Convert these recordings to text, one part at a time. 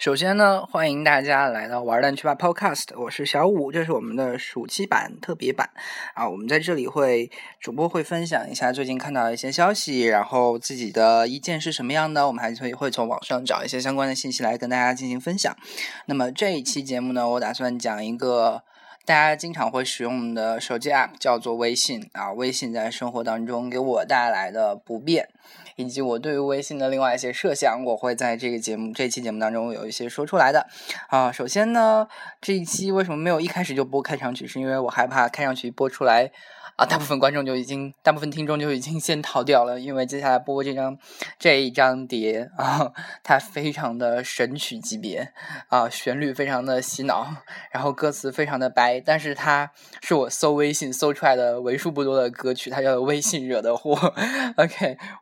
首先呢，欢迎大家来到玩蛋去吧 Podcast，我是小五，这是我们的暑期版特别版啊。我们在这里会主播会分享一下最近看到一些消息，然后自己的意见是什么样的，我们还会会从网上找一些相关的信息来跟大家进行分享。那么这一期节目呢，我打算讲一个大家经常会使用的手机 App，叫做微信啊。微信在生活当中给我带来的不便。以及我对于微信的另外一些设想，我会在这个节目这期节目当中有一些说出来的。啊，首先呢，这一期为什么没有一开始就播开场曲？是因为我害怕开场曲播出来。啊，大部分观众就已经，大部分听众就已经先逃掉了，因为接下来播这张这一张碟啊，它非常的神曲级别啊，旋律非常的洗脑，然后歌词非常的白，但是它是我搜微信搜出来的为数不多的歌曲，它叫微信惹的祸。OK，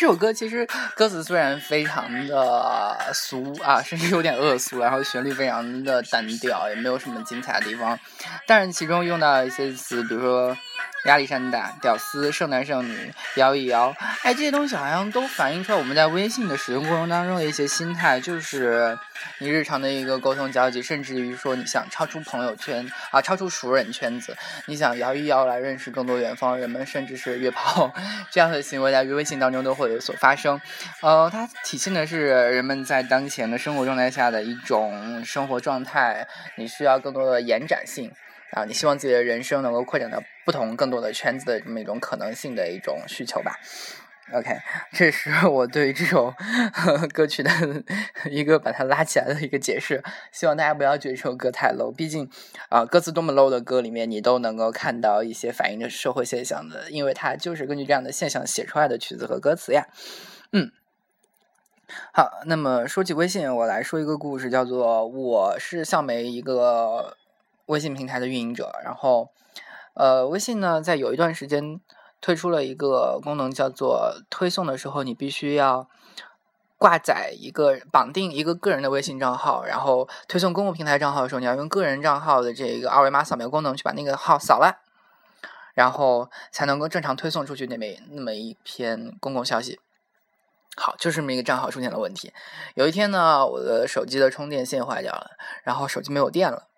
这首歌其实歌词虽然非常的俗啊，甚至有点恶俗，然后旋律非常的单调，也没有什么精彩的地方，但是其中用到一些词，比如说。亚历山大、屌丝、剩男剩女、摇一摇，哎，这些东西好像都反映出来我们在微信的使用过程当中的一些心态，就是你日常的一个沟通交集，甚至于说你想超出朋友圈啊，超出熟人圈子，你想摇一摇来认识更多远方人们，甚至是约炮 这样的行为，在微信当中都会有所发生。呃，它体现的是人们在当前的生活状态下的一种生活状态，你需要更多的延展性。啊，你希望自己的人生能够扩展到不同、更多的圈子的这么一种可能性的一种需求吧。OK，这是 我对这首 歌曲的一个把它拉起来的一个解释。希望大家不要觉得这首歌太 low，毕竟啊，歌词多么 low 的歌里面，你都能够看到一些反映着社会现象的，因为它就是根据这样的现象写出来的曲子和歌词呀。嗯，好，那么说起微信，我来说一个故事，叫做我是向梅一个。微信平台的运营者，然后，呃，微信呢，在有一段时间推出了一个功能，叫做推送的时候，你必须要挂载一个绑定一个个人的微信账号，然后推送公共平台账号的时候，你要用个人账号的这个二维码扫描功能去把那个号扫了，然后才能够正常推送出去那么那么一篇公共消息。好，就是这么一个账号出现了问题。有一天呢，我的手机的充电线坏掉了，然后手机没有电了。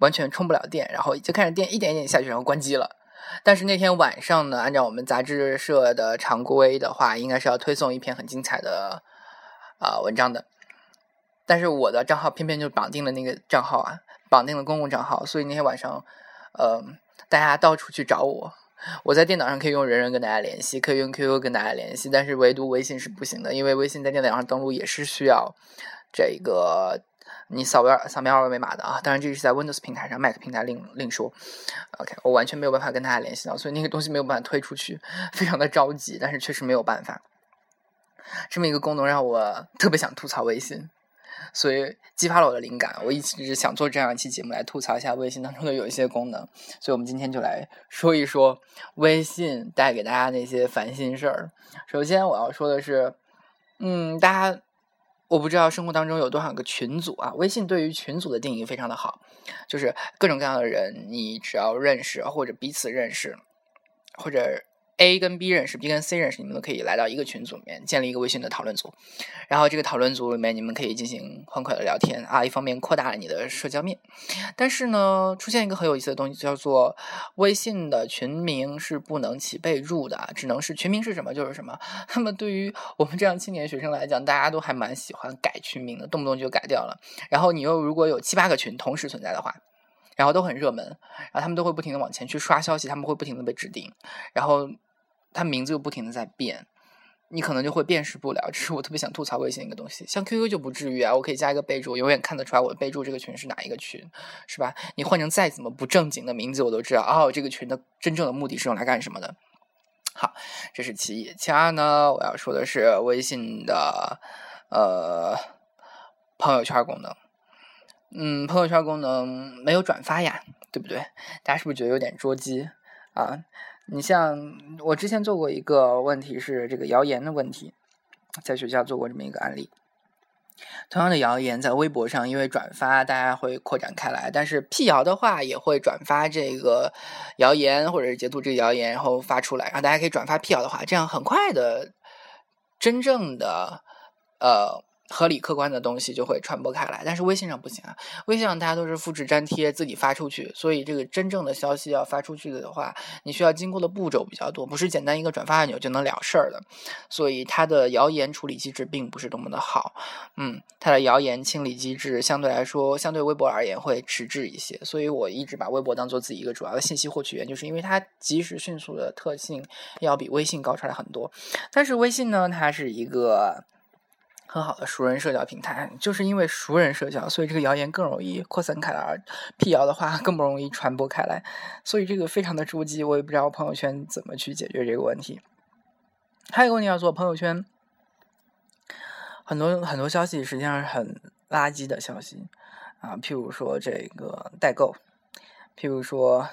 完全充不了电，然后就开始电一点一点下去，然后关机了。但是那天晚上呢，按照我们杂志社的常规的话，应该是要推送一篇很精彩的啊文章的。但是我的账号偏偏就绑定了那个账号啊，绑定了公共账号，所以那天晚上，呃，大家到处去找我。我在电脑上可以用人人跟大家联系，可以用 QQ 跟大家联系，但是唯独微信是不行的，因为微信在电脑上登录也是需要这个。你扫描扫描二维码的啊，当然这个是在 Windows 平台上，Mac 平台另另说。OK，我完全没有办法跟大家联系到，所以那个东西没有办法推出去，非常的着急，但是确实没有办法。这么一个功能让我特别想吐槽微信，所以激发了我的灵感，我一直想做这样一期节目来吐槽一下微信当中的有一些功能，所以我们今天就来说一说微信带给大家那些烦心事儿。首先我要说的是，嗯，大家。我不知道生活当中有多少个群组啊？微信对于群组的定义非常的好，就是各种各样的人，你只要认识或者彼此认识，或者。A 跟 B 认识，B 跟 C 认识，你们都可以来到一个群组里面，建立一个微信的讨论组，然后这个讨论组里面你们可以进行欢快的聊天啊，一方面扩大了你的社交面。但是呢，出现一个很有意思的东西，叫做微信的群名是不能起备注的，只能是群名是什么就是什么。那么对于我们这样青年学生来讲，大家都还蛮喜欢改群名的，动不动就改掉了。然后你又如果有七八个群同时存在的话。然后都很热门，然后他们都会不停的往前去刷消息，他们会不停的被指定，然后他名字又不停的在变。你可能就会辨识不了，这是我特别想吐槽微信一个东西。像 QQ 就不至于啊，我可以加一个备注，永远看得出来我的备注这个群是哪一个群，是吧？你换成再怎么不正经的名字，我都知道哦，这个群的真正的目的是用来干什么的。好，这是其一。其二呢，我要说的是微信的呃朋友圈功能。嗯，朋友圈功能没有转发呀，对不对？大家是不是觉得有点捉鸡啊？你像我之前做过一个问题是这个谣言的问题，在学校做过这么一个案例。同样的谣言在微博上，因为转发，大家会扩展开来；但是辟谣的话，也会转发这个谣言，或者是截图这个谣言，然后发出来，然后大家可以转发辟谣的话，这样很快的，真正的呃。合理客观的东西就会传播开来，但是微信上不行啊。微信上大家都是复制粘贴自己发出去，所以这个真正的消息要发出去的话，你需要经过的步骤比较多，不是简单一个转发按钮就能了事儿的。所以它的谣言处理机制并不是多么的好，嗯，它的谣言清理机制相对来说，相对微博而言会迟滞一些。所以我一直把微博当做自己一个主要的信息获取源，就是因为它及时迅速的特性要比微信高出来很多。但是微信呢，它是一个。很好的熟人社交平台，就是因为熟人社交，所以这个谣言更容易扩散开来，而辟谣的话 更不容易传播开来，所以这个非常的捉急，我也不知道朋友圈怎么去解决这个问题。还有一个问题要做，朋友圈很多很多消息实际上是很垃圾的消息啊，譬如说这个代购，譬如说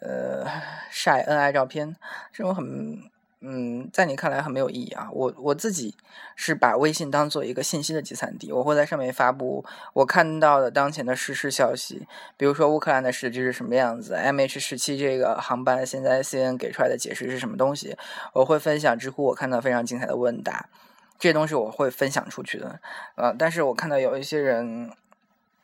呃晒恩爱照片，这种很。嗯，在你看来很没有意义啊。我我自己是把微信当做一个信息的集散地，我会在上面发布我看到的当前的实时消息，比如说乌克兰的实际是什么样子，MH 十七这个航班现在 CNN 给出来的解释是什么东西，我会分享知乎我看到非常精彩的问答，这些东西我会分享出去的。呃，但是我看到有一些人。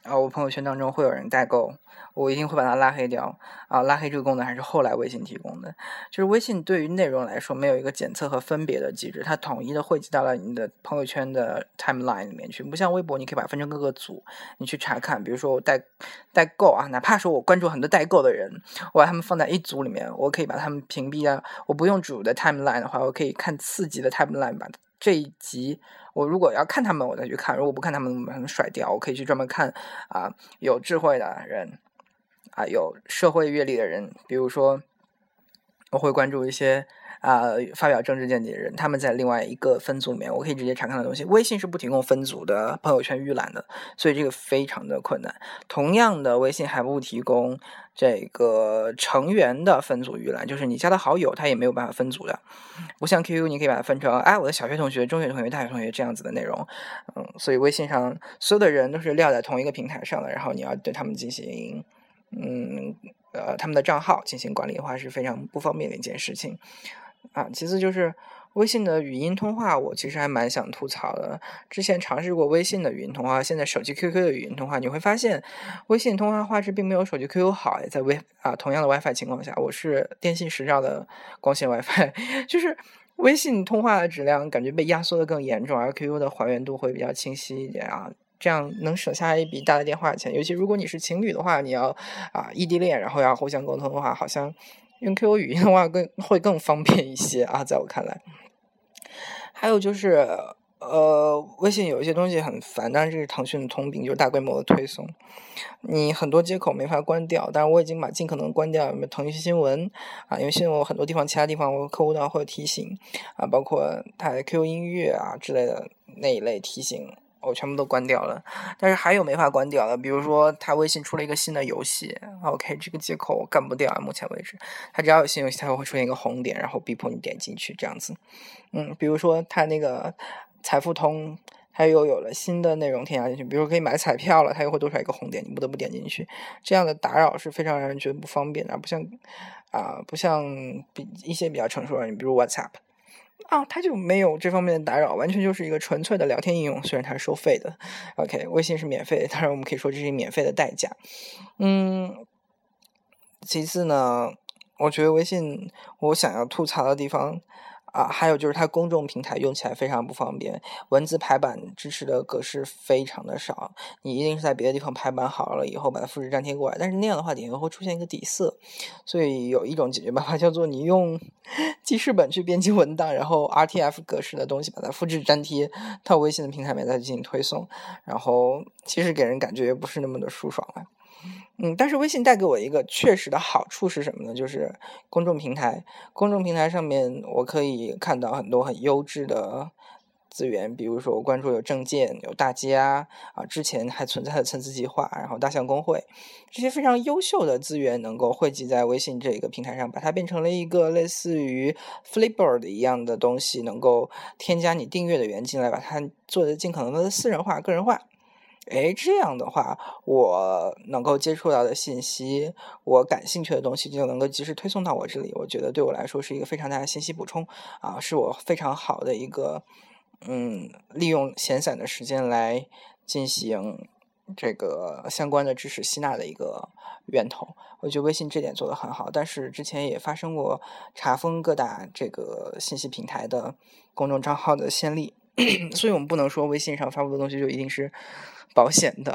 啊，我朋友圈当中会有人代购，我一定会把它拉黑掉。啊，拉黑这个功能还是后来微信提供的。就是微信对于内容来说没有一个检测和分别的机制，它统一的汇集到了你的朋友圈的 timeline 里面去。不像微博，你可以把它分成各个组，你去查看。比如说我代代购啊，哪怕说我关注很多代购的人，我把他们放在一组里面，我可以把他们屏蔽啊。我不用主的 timeline 的话，我可以看次级的 timeline 把这一集。我如果要看他们，我再去看；如果不看他们，我们甩掉。我可以去专门看啊，有智慧的人，啊，有社会阅历的人，比如说，我会关注一些。啊，发表政治见解的人，他们在另外一个分组里面，我可以直接查看的东西。微信是不提供分组的朋友圈预览的，所以这个非常的困难。同样的，微信还不提供这个成员的分组预览，就是你加的好友，他也没有办法分组的。不像 QQ，你可以把它分成，哎，我的小学同学、中学同学、大学同学这样子的内容。嗯，所以微信上所有的人都是撂在同一个平台上的，然后你要对他们进行，嗯，呃，他们的账号进行管理的话，是非常不方便的一件事情。啊，其次就是微信的语音通话，我其实还蛮想吐槽的。之前尝试过微信的语音通话，现在手机 QQ 的语音通话，你会发现微信通话画质并没有手机 QQ 好。在微啊同样的 WiFi 情况下，我是电信十兆的光纤 WiFi，就是微信通话的质量感觉被压缩的更严重，而 QQ 的还原度会比较清晰一点啊，这样能省下一笔大的电话钱。尤其如果你是情侣的话，你要啊异地恋，然后要互相沟通的话，好像。用 QQ 语音的话更会更方便一些啊，在我看来，还有就是，呃，微信有一些东西很烦，但是这是腾讯的通病，就是大规模的推送，你很多接口没法关掉，但是我已经把尽可能关掉，什么腾讯新闻啊，因为新闻我很多地方其他地方我客户端会有提醒啊，包括它的 QQ 音乐啊之类的那一类提醒。我全部都关掉了，但是还有没法关掉的，比如说他微信出了一个新的游戏，OK，这个接口我干不掉啊，目前为止，它只要有新游戏，它会出现一个红点，然后逼迫你点进去这样子。嗯，比如说它那个财付通，它又有了新的内容添加进去，比如说可以买彩票了，它又会多出来一个红点，你不得不点进去。这样的打扰是非常让人觉得不方便的，不像啊，不像比一些比较成熟的，你比如 WhatsApp。啊，它就没有这方面的打扰，完全就是一个纯粹的聊天应用。虽然它是收费的，OK，微信是免费的，当然我们可以说这是免费的代价。嗯，其次呢，我觉得微信我想要吐槽的地方啊，还有就是它公众平台用起来非常不方便，文字排版支持的格式非常的少，你一定是在别的地方排版好了以后把它复制粘贴过来，但是那样的话底下会出现一个底色，所以有一种解决办法叫做你用 记事本去编辑文档，然后 RTF 格式的东西把它复制粘贴到微信的平台里面再进行推送，然后其实给人感觉不是那么的舒爽了。嗯，但是微信带给我一个确实的好处是什么呢？就是公众平台，公众平台上面我可以看到很多很优质的资源，比如说我关注有证件、有大街啊，之前还存在的层次计划，然后大象公会这些非常优秀的资源能够汇集在微信这个平台上，把它变成了一个类似于 Flipboard 一样的东西，能够添加你订阅的源进来，把它做的尽可能的私人化、个人化。哎，这样的话，我能够接触到的信息，我感兴趣的东西就能够及时推送到我这里。我觉得对我来说是一个非常大的信息补充啊，是我非常好的一个嗯，利用闲散的时间来进行这个相关的知识吸纳的一个源头。我觉得微信这点做得很好，但是之前也发生过查封各大这个信息平台的公众账号的先例，所以我们不能说微信上发布的东西就一定是。保险的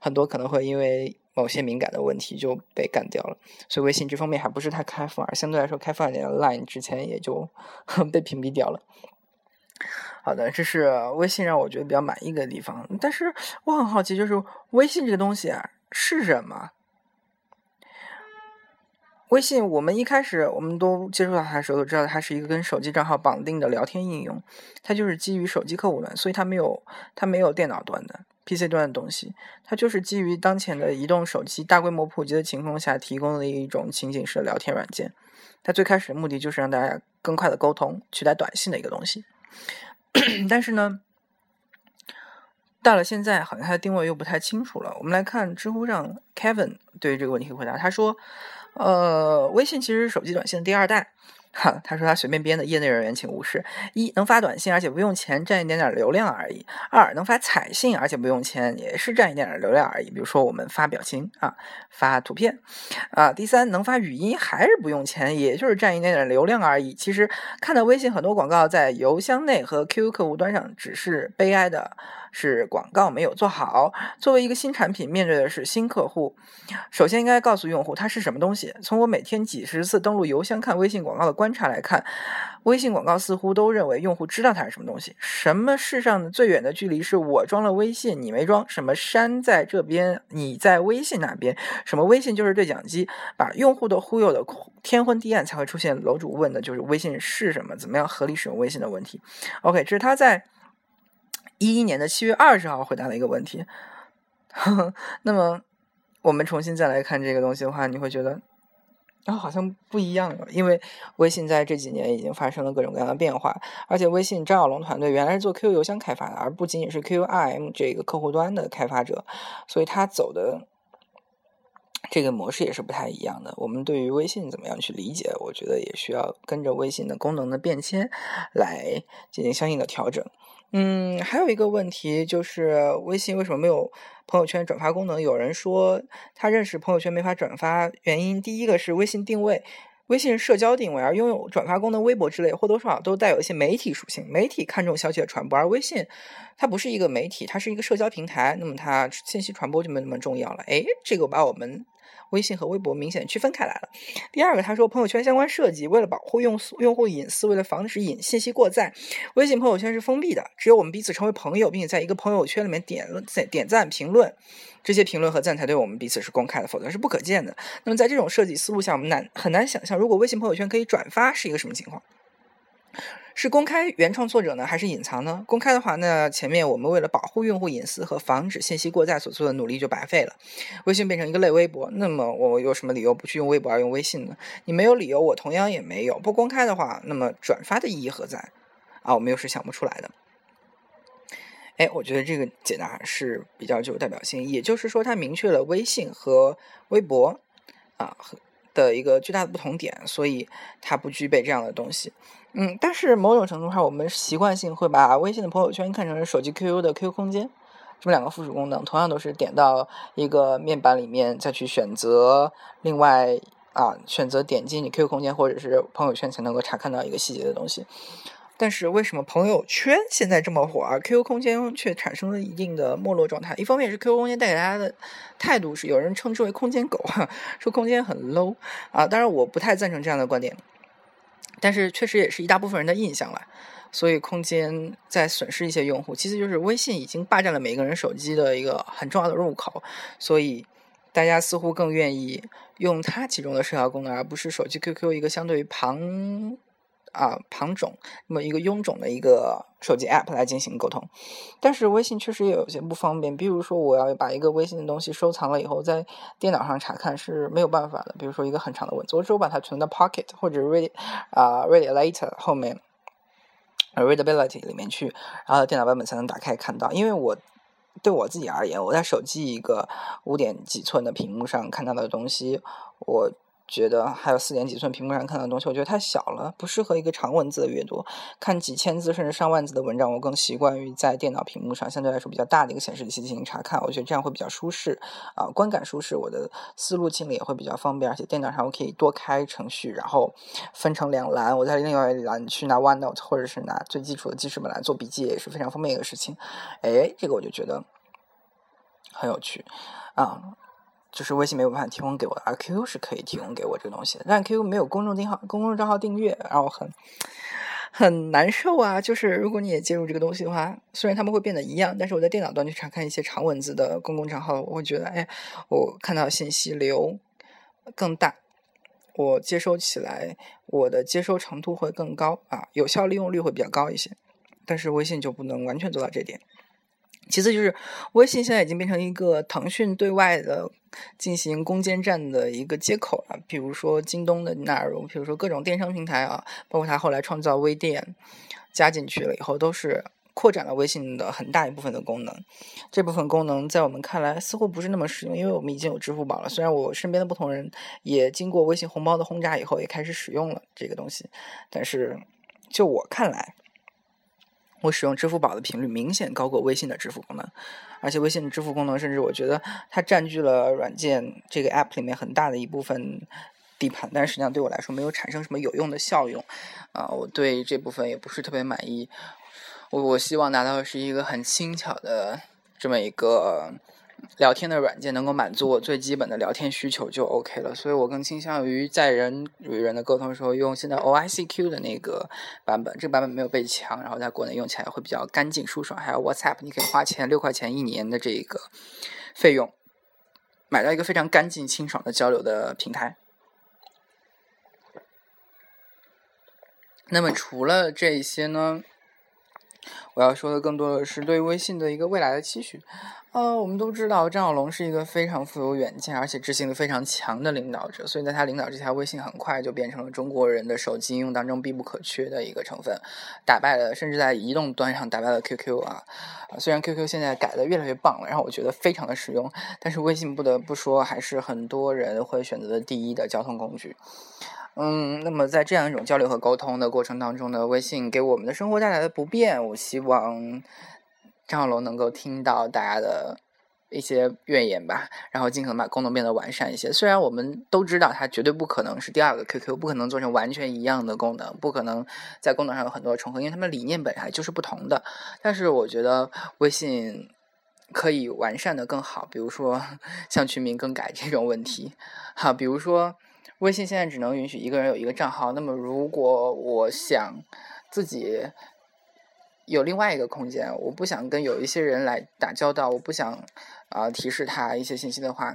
很多可能会因为某些敏感的问题就被干掉了，所以微信这方面还不是太开放，而相对来说开放一点的 Line 之前也就 被屏蔽掉了。好的，这是微信让我觉得比较满意的地方，但是我很好奇，就是微信这个东西啊是什么？微信我们一开始我们都接触到它的时候都知道它是一个跟手机账号绑定的聊天应用，它就是基于手机客户端，所以它没有它没有电脑端的。PC 端的东西，它就是基于当前的移动手机大规模普及的情况下提供的一种情景式聊天软件。它最开始的目的就是让大家更快的沟通，取代短信的一个东西。但是呢，到了现在，好像它的定位又不太清楚了。我们来看知乎上 Kevin 对这个问题回答，他说：“呃，微信其实是手机短信的第二代。”哈，他说他随便编的，业内人员请无视。一能发短信，而且不用钱，占一点点流量而已。二能发彩信，而且不用钱，也是占一点点流量而已。比如说我们发表情啊，发图片啊。第三能发语音，还是不用钱，也就是占一点点流量而已。其实看到微信很多广告在邮箱内和 QQ 客户端上，只是悲哀的。是广告没有做好。作为一个新产品，面对的是新客户，首先应该告诉用户它是什么东西。从我每天几十次登录邮箱看微信广告的观察来看，微信广告似乎都认为用户知道它是什么东西。什么世上最远的距离是我装了微信你没装？什么山在这边你在微信那边？什么微信就是对讲机，把用户都忽悠的天昏地暗，才会出现楼主问的就是微信是什么？怎么样合理使用微信的问题？OK，这是他在。一一年的七月二十号回答了一个问题，那么我们重新再来看这个东西的话，你会觉得啊好像不一样了，因为微信在这几年已经发生了各种各样的变化，而且微信张小龙团队原来是做 QQ 邮箱开发的，而不仅仅是 QQIM 这个客户端的开发者，所以他走的这个模式也是不太一样的。我们对于微信怎么样去理解，我觉得也需要跟着微信的功能的变迁来进行相应的调整。嗯，还有一个问题就是微信为什么没有朋友圈转发功能？有人说他认识朋友圈没法转发，原因第一个是微信定位，微信社交定位，而拥有转发功能微博之类或多或少都带有一些媒体属性，媒体看重消息的传播，而微信它不是一个媒体，它是一个社交平台，那么它信息传播就没那么重要了。哎，这个把我们。微信和微博明显区分开来了。第二个，他说朋友圈相关设计为了保护用用户隐私，为了防止隐信息过载，微信朋友圈是封闭的，只有我们彼此成为朋友，并且在一个朋友圈里面点赞、点赞、评论，这些评论和赞才对我们彼此是公开的，否则是不可见的。那么在这种设计思路下，我们难很难想象，如果微信朋友圈可以转发是一个什么情况。是公开原创作者呢，还是隐藏呢？公开的话，那前面我们为了保护用户隐私和防止信息过载所做的努力就白费了。微信变成一个类微博，那么我有什么理由不去用微博而用微信呢？你没有理由，我同样也没有。不公开的话，那么转发的意义何在？啊，我们又是想不出来的。哎，我觉得这个解答是比较具有代表性，也就是说，它明确了微信和微博啊的一个巨大的不同点，所以它不具备这样的东西。嗯，但是某种程度上，我们习惯性会把微信的朋友圈看成是手机 QQ 的 QQ 空间，这么两个附属功能，同样都是点到一个面板里面再去选择另外啊，选择点击你 QQ 空间或者是朋友圈才能够查看到一个细节的东西。但是为什么朋友圈现在这么火，而 QQ 空间却产生了一定的没落状态？一方面是 QQ 空间带给大家的态度是有人称之为“空间狗”，说空间很 low 啊。当然我不太赞成这样的观点，但是确实也是一大部分人的印象了。所以空间在损失一些用户，其次就是微信已经霸占了每个人手机的一个很重要的入口，所以大家似乎更愿意用它其中的社交功能，而不是手机 QQ 一个相对于旁。啊，庞种那么一个臃肿的一个手机 App 来进行沟通，但是微信确实也有些不方便。比如说，我要把一个微信的东西收藏了以后，在电脑上查看是没有办法的。比如说，一个很长的文字，我只有把它存到 Pocket 或者 Read 啊 Read Later 后面 Readability 里面去，然后电脑版本才能打开看到。因为我对我自己而言，我在手机一个五点几寸的屏幕上看到的东西，我。觉得还有四点几寸屏幕上看到的东西，我觉得太小了，不适合一个长文字的阅读。看几千字甚至上万字的文章，我更习惯于在电脑屏幕上相对来说比较大的一个显示器进行查看。我觉得这样会比较舒适啊，观感舒适，我的思路清理也会比较方便。而且电脑上我可以多开程序，然后分成两栏，我在另外一栏去拿 OneNote 或者是拿最基础的记事本来做笔记，也是非常方便一个事情。哎，这个我就觉得很有趣啊。就是微信没有办法提供给我，而 QQ 是可以提供给我这个东西的。但 QQ 没有公众订号、公众账号订阅，然后很很难受啊。就是如果你也接入这个东西的话，虽然他们会变得一样，但是我在电脑端去查看一些长文字的公共账号，我会觉得，哎，我看到信息流更大，我接收起来，我的接收程度会更高啊，有效利用率会比较高一些。但是微信就不能完全做到这点。其次就是，微信现在已经变成一个腾讯对外的进行攻坚战的一个接口了。比如说京东的纳入，比如说各种电商平台啊，包括它后来创造微店加进去了以后，都是扩展了微信的很大一部分的功能。这部分功能在我们看来似乎不是那么实用，因为我们已经有支付宝了。虽然我身边的不同人也经过微信红包的轰炸以后，也开始使用了这个东西，但是就我看来。我使用支付宝的频率明显高过微信的支付功能，而且微信的支付功能甚至我觉得它占据了软件这个 App 里面很大的一部分地盘，但实际上对我来说没有产生什么有用的效用，啊，我对这部分也不是特别满意。我我希望拿到的是一个很轻巧的这么一个。聊天的软件能够满足我最基本的聊天需求就 OK 了，所以我更倾向于在人与人的沟通的时候用现在 OICQ 的那个版本，这个版本没有被抢，然后在国内用起来会比较干净舒爽。还有 WhatsApp，你可以花钱六块钱一年的这个费用，买到一个非常干净清爽的交流的平台。那么除了这些呢？我要说的更多的是对微信的一个未来的期许。呃，我们都知道张小龙是一个非常富有远见，而且执行力非常强的领导者，所以在他领导之下，微信很快就变成了中国人的手机应用当中必不可缺的一个成分，打败了甚至在移动端上打败了 QQ 啊。虽然 QQ 现在改的越来越棒了，然后我觉得非常的实用，但是微信不得不说还是很多人会选择的第一的交通工具。嗯，那么在这样一种交流和沟通的过程当中呢，微信给我们的生活带来的不便，我希望张小龙能够听到大家的一些怨言吧，然后尽可能把功能变得完善一些。虽然我们都知道它绝对不可能是第二个 QQ，不可能做成完全一样的功能，不可能在功能上有很多重合，因为他们理念本来就是不同的。但是我觉得微信可以完善的更好，比如说 像群名更改这种问题，哈，比如说。微信现在只能允许一个人有一个账号。那么，如果我想自己有另外一个空间，我不想跟有一些人来打交道，我不想啊提示他一些信息的话，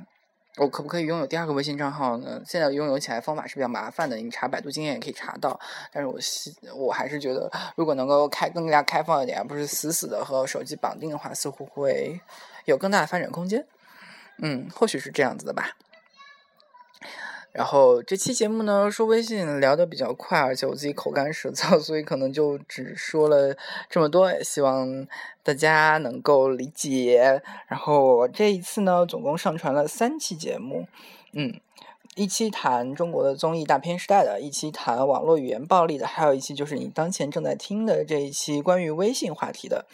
我可不可以拥有第二个微信账号呢？现在拥有起来方法是比较麻烦的，你查百度经验也可以查到。但是我希我还是觉得，如果能够开更加开放一点，而不是死死的和手机绑定的话，似乎会有更大的发展空间。嗯，或许是这样子的吧。然后这期节目呢，说微信聊得比较快，而且我自己口干舌燥，所以可能就只说了这么多，也希望大家能够理解。然后我这一次呢，总共上传了三期节目，嗯，一期谈中国的综艺大片时代的，一期谈网络语言暴力的，还有一期就是你当前正在听的这一期关于微信话题的。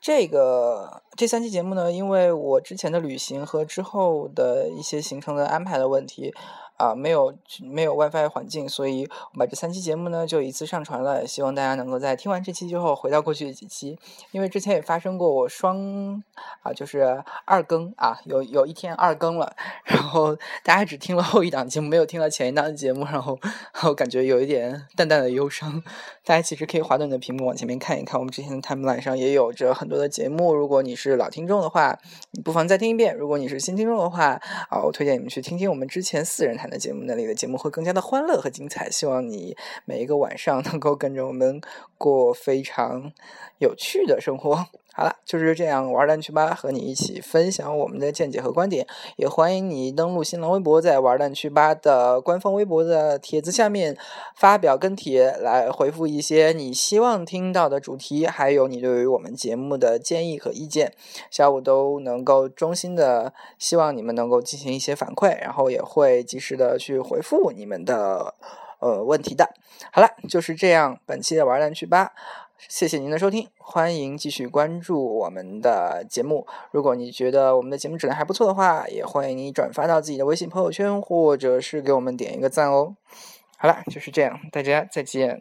这个这三期节目呢，因为我之前的旅行和之后的一些行程的安排的问题。啊，没有没有 WiFi 环境，所以我把这三期节目呢就一次上传了。希望大家能够在听完这期之后回到过去的几期，因为之前也发生过我双啊就是二更啊，有有一天二更了，然后大家只听了后一档节目，没有听到前一档节目，然后我感觉有一点淡淡的忧伤。大家其实可以滑动你的屏幕往前面看一看，我们之前的 timeline 上也有着很多的节目。如果你是老听众的话，你不妨再听一遍；如果你是新听众的话，啊，我推荐你们去听听我们之前四人谈的节目，那里的节目会更加的欢乐和精彩。希望你每一个晚上能够跟着我们过非常有趣的生活。好了，就是这样玩蛋去吧，和你一起分享我们的见解和观点。也欢迎你登录新浪微博，在玩蛋去吧的官方微博的帖子下面发表跟帖，来回复一些你希望听到的主题，还有你对于我们节目的建议和意见。下午都能够衷心的希望你们能够进行一些反馈，然后也会及时的去回复你们的呃问题的。好了，就是这样，本期的玩蛋去吧。谢谢您的收听，欢迎继续关注我们的节目。如果你觉得我们的节目质量还不错的话，也欢迎你转发到自己的微信朋友圈，或者是给我们点一个赞哦。好了，就是这样，大家再见。